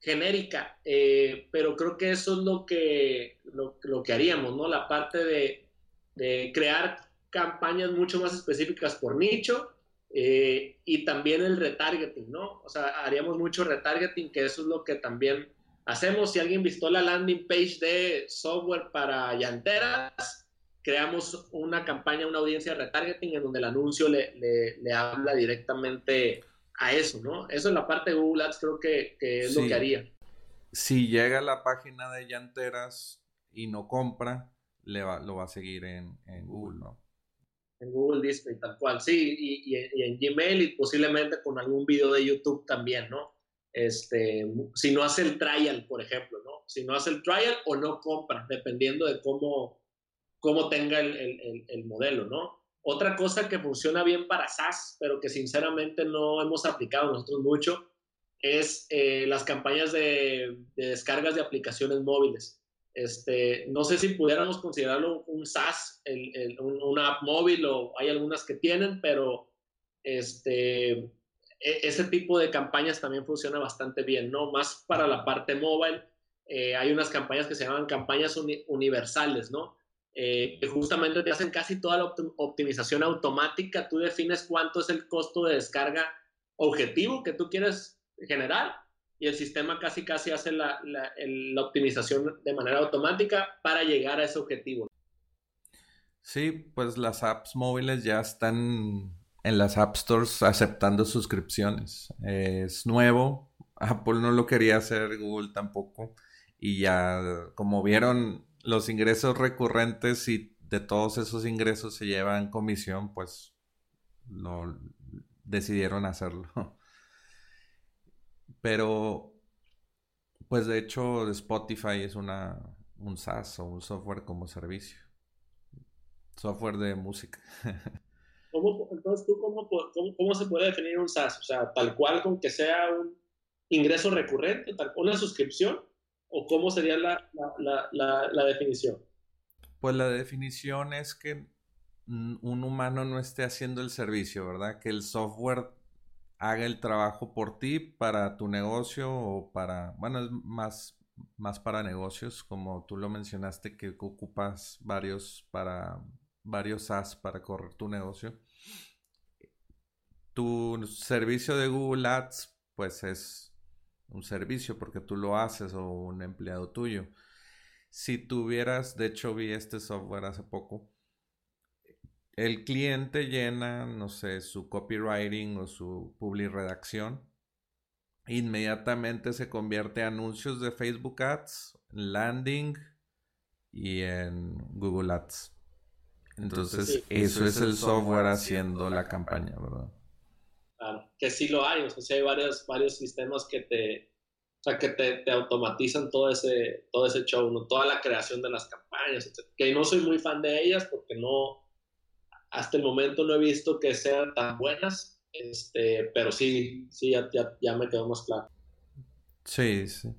[SPEAKER 2] genérica. Eh, pero creo que eso es lo que, lo, lo que haríamos, ¿no? La parte de, de, crear campañas mucho más específicas por nicho. Eh, y también el retargeting, ¿no? O sea, haríamos mucho retargeting, que eso es lo que también hacemos, si alguien visitó la landing page de software para llanteras, creamos una campaña, una audiencia de retargeting en donde el anuncio le, le, habla directamente a eso, ¿no? Eso en la parte de Google Ads creo que, que es lo que haría.
[SPEAKER 1] Si llega a la página de llanteras y no compra, le va, lo va a seguir en, en Google, ¿no?
[SPEAKER 2] En Google Display, tal cual, sí, y, en Gmail y posiblemente con algún video de YouTube también, ¿no? este, si no hace el trial, por ejemplo, ¿no? Si no hace el trial o no compra, dependiendo de cómo, cómo tenga el, el, el modelo, ¿no? Otra cosa que funciona bien para SaaS, pero que sinceramente no hemos aplicado nosotros mucho, es eh, las campañas de, descargas de aplicaciones móviles. Este, no sé si pudiéramos considerarlo un SaaS, una app móvil o hay algunas que tienen, pero este, e, ese tipo de campañas también funciona bastante bien, ¿no? Más para la parte móvil, eh, hay unas campañas que se llaman campañas universales, ¿no? Eh, que justamente te hacen casi toda la optimización automática, tú defines cuánto es el costo de descarga objetivo que tú quieres generar y el sistema casi casi hace la, la, optimización de manera automática para llegar a ese objetivo.
[SPEAKER 1] Sí, pues las apps móviles ya están en las App Stores aceptando suscripciones. es nuevo, Apple no lo quería hacer, Google tampoco. Y ya, como vieron los ingresos recurrentes y de todos esos ingresos se llevan comisión, pues lo decidieron hacerlo. Pero, pues de hecho, Spotify es una, un SaaS o un software como servicio. Software de música.
[SPEAKER 2] entonces, ¿tú cómo, cómo, se puede definir un SaaS? O sea, tal cual con que sea un ingreso recurrente, tal, una suscripción, o cómo sería la, la, la, la definición?
[SPEAKER 1] Pues la definición es que un humano no esté haciendo el servicio, ¿verdad? Que el software haga el trabajo por ti para tu negocio o para, bueno, es más, más para negocios, como tú lo mencionaste, que ocupas varios para varios SaaS para correr tu negocio. Tu servicio de Google Ads, pues es un servicio porque tú lo haces o un empleado tuyo. Si tuvieras, de hecho vi este software hace poco, el cliente llena, no sé, su copywriting o su public redacción, inmediatamente se convierte en anuncios de Facebook Ads, landing y en Google Ads. Entonces, eso es el software haciendo la campaña, ¿verdad?
[SPEAKER 2] Claro, que sí lo hay, o sea, hay varios, varios sistemas que te, o sea, que te, te, automatizan todo ese, todo ese show, ¿no? toda la creación de las campañas, etc. que no soy muy fan de ellas porque no, hasta el momento no he visto que sean tan buenas, este, pero sí, sí, ya, ya, me quedó más claro.
[SPEAKER 1] Sí, sí.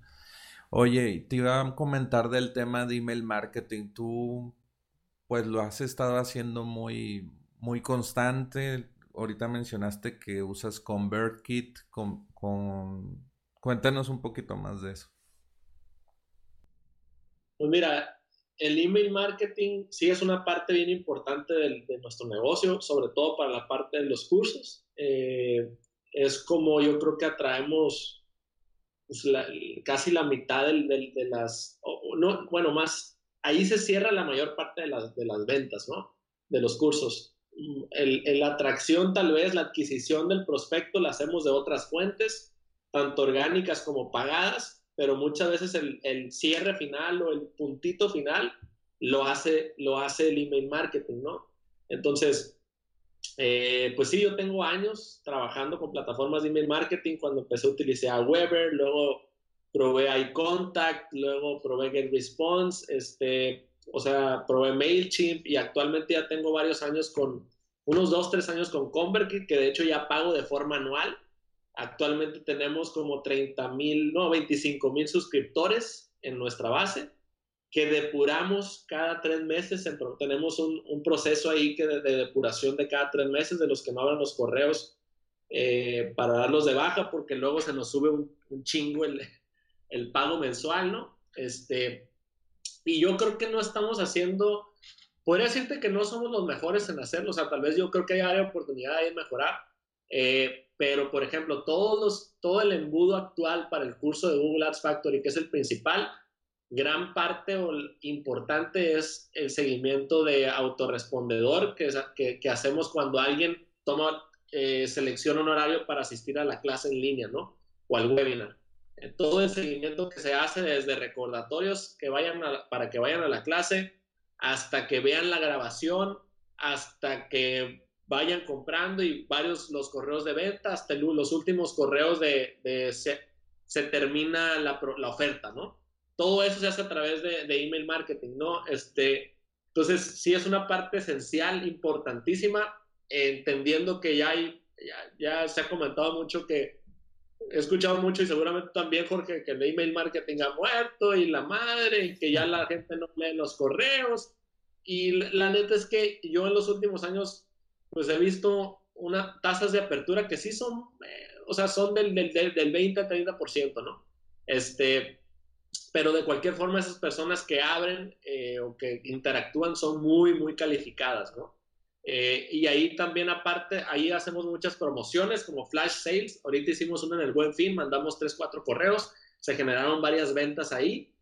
[SPEAKER 1] Oye, te iba a comentar del tema de email marketing. Tú, pues lo has estado haciendo muy, muy constante. Ahorita mencionaste que usas ConvertKit. Con, con... Cuéntanos un poquito más de eso.
[SPEAKER 2] Pues mira, el email marketing sí es una parte bien importante de, nuestro negocio, sobre todo para la parte de los cursos. Eh, es como yo creo que atraemos pues, casi la mitad de, las, no, bueno, más, ahí se cierra la mayor parte de las, ventas, ¿no? De los cursos. La atracción tal vez, la adquisición del prospecto la hacemos de otras fuentes, tanto orgánicas como pagadas, pero muchas veces el, el, cierre final o el puntito final lo hace, lo hace el email marketing, ¿no? Entonces, eh, pues sí, yo tengo años trabajando con plataformas de email marketing. Cuando empecé utilicé a Weber, luego probé iContact, luego probé GetResponse, este, o sea, probé MailChimp y actualmente ya tengo varios años con, unos dos, tres años con ConvertKit, que de hecho ya pago de forma anual Actualmente tenemos como 30 mil, no, 25 mil suscriptores en nuestra base que depuramos cada tres meses. Tenemos un, proceso ahí que de, depuración de cada tres meses de los que no abran los correos eh, para darlos de baja porque luego se nos sube un, chingo el, el, pago mensual, ¿no? Este, y yo creo que no estamos haciendo, podría decirte que no somos los mejores en hacerlo, o sea, tal vez yo creo que hay área de oportunidad de mejorar. Eh, pero por ejemplo, todos todo el embudo actual para el curso de Google Ads Factory, que es el principal, gran parte o importante es el seguimiento de autorrespondedor que, que, que hacemos cuando alguien toma, eh, selecciona un horario para asistir a la clase en línea, ¿no? O al webinar. Eh, todo el seguimiento que se hace desde recordatorios que vayan para que vayan a la clase, hasta que vean la grabación, hasta que vayan comprando y varios los correos de venta, hasta los últimos correos de, se, termina la, la, oferta, ¿no? Todo eso se hace a través de, email marketing, ¿no? Este, entonces, sí es una parte esencial, importantísima, entendiendo que ya hay, ya, se ha comentado mucho que he escuchado mucho y seguramente también, Jorge, que el email marketing ha muerto y la madre, y que ya la gente no lee los correos. Y la neta es que yo en los últimos años pues he visto unas tasas de apertura que sí son, eh, o sea, son del, del, del 20 a 30%, ¿no? Este, pero de cualquier forma esas personas que abren eh, o que interactúan son muy, muy calificadas, ¿no? Eh, y ahí también aparte, ahí hacemos muchas promociones como flash sales. Ahorita hicimos una en el Buen Fin, mandamos 3, 4 correos, se generaron varias ventas ahí.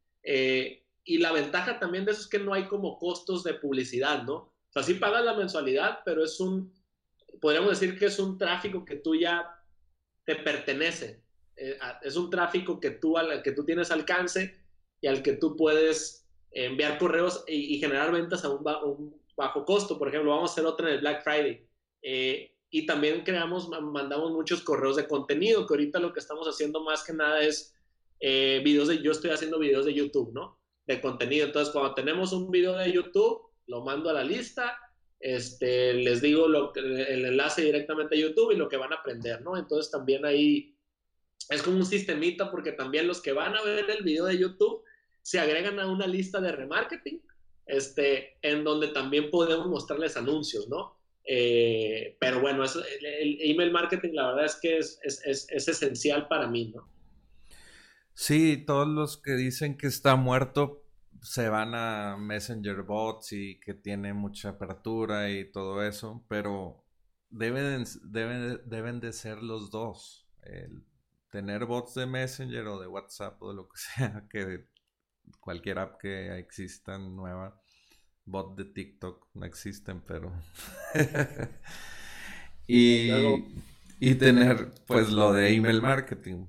[SPEAKER 2] y la ventaja también de eso es que no hay como costos de publicidad, ¿no? O sea, sí pagas la mensualidad, pero es un, podríamos decir que es un tráfico que tú ya te pertenece. Eh, es un tráfico que tú, al que tú tienes alcance y al que tú puedes enviar correos y, generar ventas a un, bajo costo. Por ejemplo, vamos a hacer otra en el Black Friday. Eh, y también creamos, mandamos muchos correos de contenido, que ahorita lo que estamos haciendo más que nada es eh, videos de, yo estoy haciendo videos de YouTube, ¿no? De contenido. Entonces, cuando tenemos un video de YouTube, lo mando a la lista, este, les digo lo, el enlace directamente a YouTube y lo que van a aprender, ¿no? Entonces también ahí es como un sistemita porque también los que van a ver el video de YouTube se agregan a una lista de remarketing, este, en donde también podemos mostrarles anuncios, ¿no? Eh, pero bueno, el, email marketing la verdad es que es, es, es, es esencial para mí, ¿no?
[SPEAKER 1] Sí, todos los que dicen que está muerto, se van a Messenger bots y que tiene mucha apertura y todo eso, pero deben, deben, deben de ser los dos. El tener bots de Messenger o de WhatsApp o de lo que sea, que cualquier app que exista nueva, bot de TikTok no existen, pero... y, y tener pues lo de email marketing.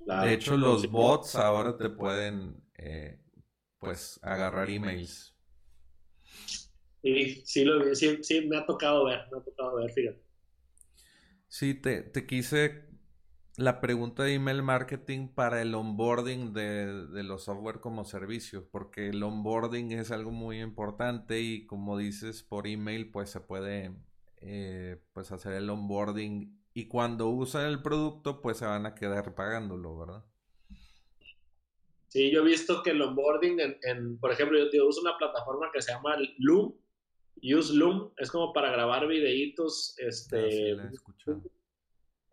[SPEAKER 1] De hecho, los bots ahora te pueden eh, pues agarrar emails.
[SPEAKER 2] Sí, sí, lo, sí, sí, me ha tocado ver, me ha tocado ver, fíjate.
[SPEAKER 1] Sí, te, te quise la pregunta de email marketing para el onboarding de, los software como servicios, porque el onboarding es algo muy importante y como dices por email, pues se puede eh, pues hacer el onboarding y cuando usan el producto, pues se van a quedar pagándolo, ¿verdad?
[SPEAKER 2] Sí, yo he visto que el onboarding, en, por ejemplo, yo, uso una plataforma que se llama Loom, Use Loom, es como para grabar videitos, este... Ah,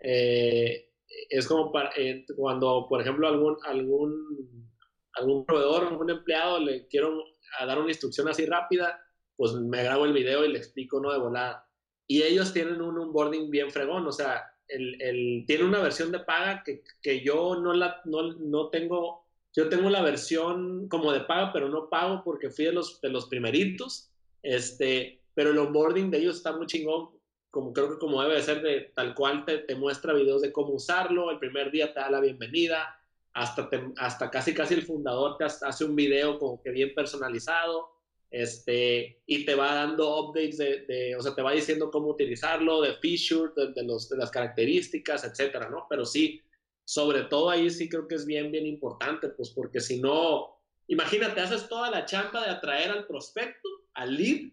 [SPEAKER 2] eh, es como para eh, cuando, por ejemplo, algún, algún, algún proveedor, algún empleado le quiero dar una instrucción así rápida, pues me grabo el video y le explico no de volada. Y ellos tienen un onboarding bien fregón, o sea, el, el, tiene una versión de paga que, que yo no, la, no, no, tengo, yo tengo la versión como de paga, pero no pago porque fui de los, de los primeritos, este, pero el onboarding de ellos está muy chingón como creo que como debe ser, de tal cual te, te, muestra videos de cómo usarlo, el primer día te da la bienvenida, hasta, hasta casi casi el fundador te hace un video como que bien personalizado, este, y te va dando updates de, de o sea, te va diciendo cómo utilizarlo, de features, de, los, de las características, etcétera, ¿no? Pero sí, sobre todo ahí sí creo que es bien, bien importante, pues porque si no, imagínate, haces toda la chamba de atraer al prospecto, al lead,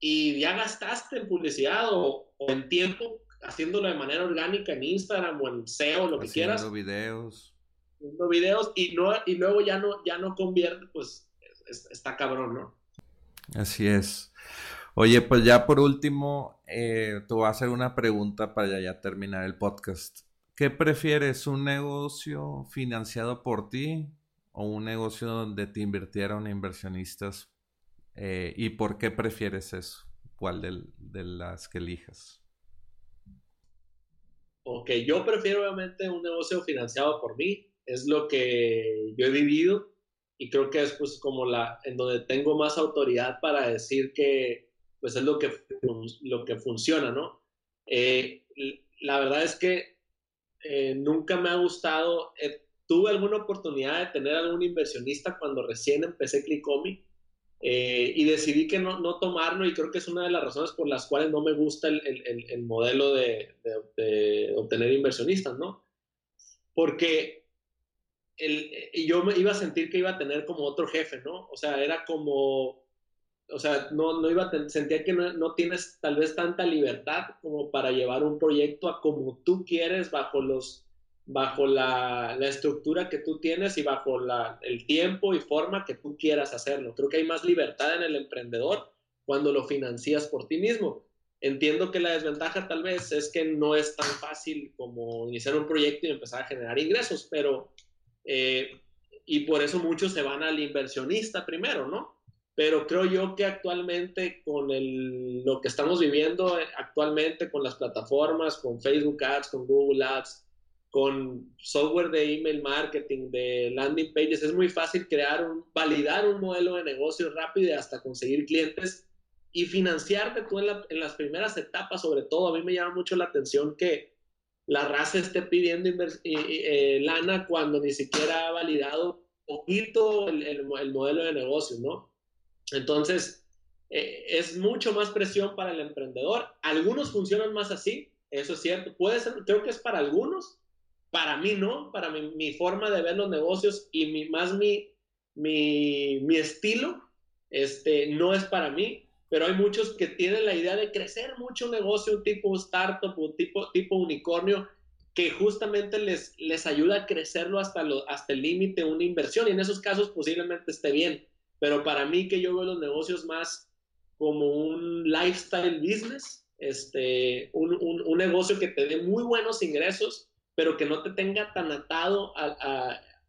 [SPEAKER 2] y ya gastaste en publicidad o, en tiempo haciéndolo de manera orgánica en Instagram o en SEO, lo que quieras.
[SPEAKER 1] Haciendo videos.
[SPEAKER 2] Haciendo videos y, no, y luego ya no, ya no convierte, pues está cabrón, ¿no?
[SPEAKER 1] Así es. Oye, pues ya por último, eh, te voy a hacer una pregunta para ya terminar el podcast. ¿Qué prefieres, un negocio financiado por ti o un negocio donde te invirtieron inversionistas eh, ¿Y por qué prefieres eso? ¿Cuál de, las que elijas?
[SPEAKER 2] Ok, yo prefiero obviamente un negocio financiado por mí. Es lo que yo he vivido y creo que es pues como la en donde tengo más autoridad para decir que pues es lo que, lo que funciona, ¿no? Eh, la verdad es que eh, nunca me ha gustado, tuve alguna oportunidad de tener algún inversionista cuando recién empecé Clicomi eh, y decidí que no, no, tomarlo y creo que es una de las razones por las cuales no me gusta el, el, el modelo de, de, obtener inversionistas, ¿no? Porque el, yo me iba a sentir que iba a tener como otro jefe, ¿no? O sea, era como, o sea, no, no iba sentía que no, no, tienes tal vez tanta libertad como para llevar un proyecto a como tú quieres bajo los bajo la, estructura que tú tienes y bajo el tiempo y forma que tú quieras hacerlo. Creo que hay más libertad en el emprendedor cuando lo financias por ti mismo. Entiendo que la desventaja tal vez es que no es tan fácil como iniciar un proyecto y empezar a generar ingresos, pero, eh, y por eso muchos se van al inversionista primero, ¿no? Pero creo yo que actualmente con lo que estamos viviendo eh, actualmente con las plataformas, con Facebook Ads, con Google Ads, con software de email marketing, de landing pages, es muy fácil crear un, validar un modelo de negocio rápido hasta conseguir clientes y financiarte tú en, las primeras etapas, sobre todo. A mí me llama mucho la atención que la raza esté pidiendo eh, lana cuando ni siquiera ha validado poquito el, el, modelo de negocio, ¿no? Entonces, eh, es mucho más presión para el emprendedor. Algunos funcionan más así, eso es cierto. Puede ser, creo que es para algunos, para mí no, para mi, forma de ver los negocios y mi, más mi, mi, estilo, este, no es para mí, pero hay muchos que tienen la idea de crecer mucho un negocio, tipo startup, un tipo, tipo unicornio, que justamente les, les ayuda a crecerlo hasta, lo, hasta el límite una inversión y en esos casos posiblemente esté bien, pero para mí que yo veo los negocios más como un lifestyle business, este, un, un, un negocio que te dé muy buenos ingresos, pero que no te tenga tan atado al,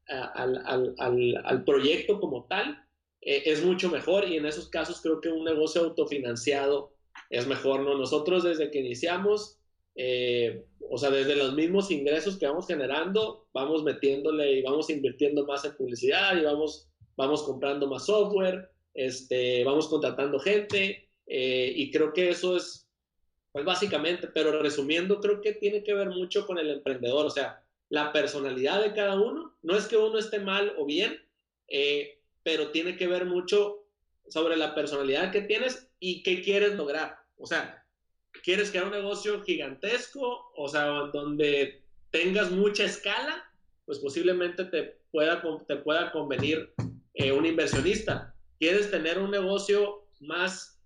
[SPEAKER 2] al, al, proyecto como tal, eh, es mucho mejor y en esos casos creo que un negocio autofinanciado es mejor, ¿no? Nosotros desde que iniciamos, eh, o sea, desde los mismos ingresos que vamos generando, vamos metiéndole y vamos invirtiendo más en publicidad y vamos, vamos comprando más software, este, vamos contratando gente eh, y creo que eso es pues básicamente, pero resumiendo, creo que tiene que ver mucho con el emprendedor, o sea, la personalidad de cada uno. No es que uno esté mal o bien, eh, pero tiene que ver mucho sobre la personalidad que tienes y qué quieres lograr. O sea, ¿quieres crear un negocio gigantesco? O sea, donde tengas mucha escala, pues posiblemente te pueda, te pueda convenir eh, un inversionista. Quieres tener un negocio más,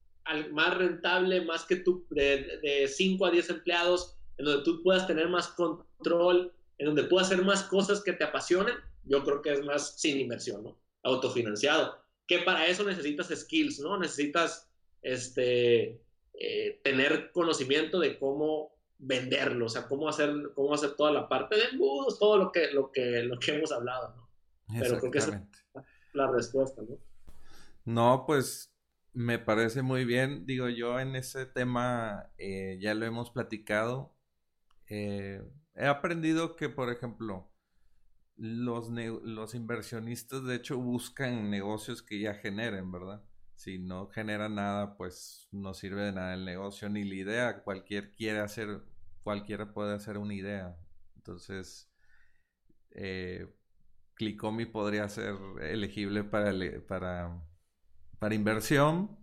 [SPEAKER 2] más rentable, más que tú, de 5 a 10 empleados, en donde tú puedas tener más control, en donde puedas hacer más cosas que te apasionen, yo creo que es más sin inversión, ¿no? Autofinanciado. Que para eso necesitas skills, ¿no? Necesitas este, eh, tener conocimiento de cómo venderlo, o sea, cómo hacer, cómo hacer toda la parte de embudos, todo lo que, lo que, lo que hemos hablado, ¿no? Pero creo que la respuesta, ¿no?
[SPEAKER 1] No, pues me parece muy bien. Digo, yo en ese tema eh, ya lo hemos platicado. Eh, he aprendido que, por ejemplo, los, los inversionistas de hecho buscan negocios que ya generen, ¿verdad? Si no genera nada, pues no sirve de nada el negocio ni la idea. Cualquier quiere hacer, cualquiera puede hacer una idea. Entonces, eh, Clicomi podría ser elegible para, para, para inversión,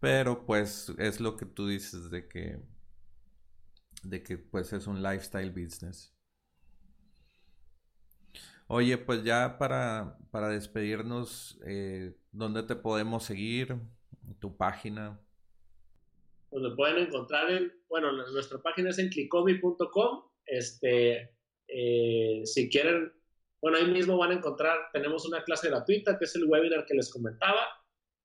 [SPEAKER 1] pero pues es lo que tú dices de que, de que pues es un lifestyle business. Oye, pues ya para, para despedirnos, eh, ¿dónde te podemos seguir? ¿Tu página?
[SPEAKER 2] Pues me pueden encontrar en, bueno, nuestra página es en clicomi.com. Este, eh, si quieren, bueno, ahí mismo van a encontrar, tenemos una clase gratuita que es el webinar que les comentaba.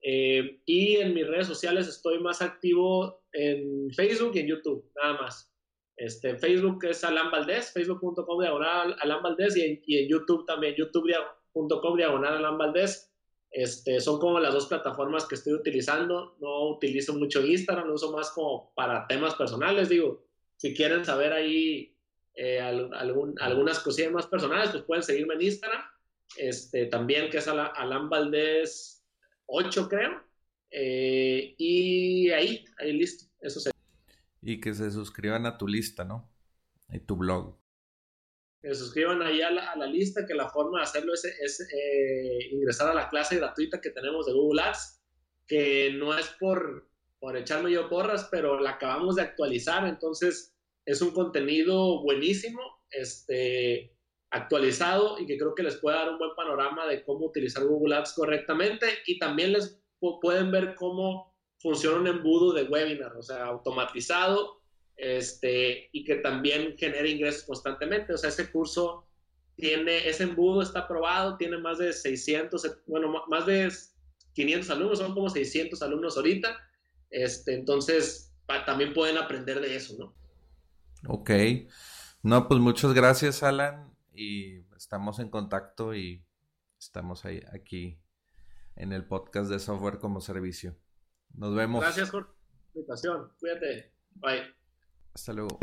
[SPEAKER 2] Eh, y en mis redes sociales estoy más activo en Facebook y en YouTube, nada más. Este, Facebook es Alan Valdés, facebook.com diagonal Alan Valdés y en, YouTube también, youtube.com diagonal Alan Valdés. Este, son como las dos plataformas que estoy utilizando. No utilizo mucho Instagram, lo uso más como para temas personales. Digo, si quieren saber ahí eh, algún, algunas cosillas más personales, pues pueden seguirme en Instagram. Este, también que es Alan Valdés 8, creo. Eh, y ahí, ahí listo. Eso sería.
[SPEAKER 1] Y que se suscriban a tu lista, ¿no? Y tu blog.
[SPEAKER 2] Que se suscriban ahí a la, lista, que la forma de hacerlo es, eh, ingresar a la clase gratuita que tenemos de Google Ads, que no es por, por echarme yo porras, pero la acabamos de actualizar, entonces es un contenido buenísimo, este, actualizado y que creo que les puede dar un buen panorama de cómo utilizar Google Ads correctamente y también les pueden ver cómo funciona un embudo de webinar, o sea, automatizado, este, y que también genera ingresos constantemente. O sea, ese curso tiene, ese embudo está aprobado, tiene más de 600, bueno, más de 500 alumnos, son como 600 alumnos ahorita. Este, entonces, también pueden aprender de eso, ¿no?
[SPEAKER 1] Ok. No, pues muchas gracias, Alan, y estamos en contacto y estamos ahí, aquí en el podcast de software como servicio. Nos vemos.
[SPEAKER 2] Gracias por la invitación. Cuídate. Bye.
[SPEAKER 1] Hasta luego.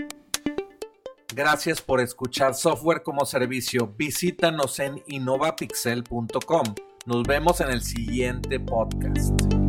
[SPEAKER 1] Gracias por escuchar Software como Servicio. Visítanos en innovapixel.com. Nos vemos en el siguiente podcast.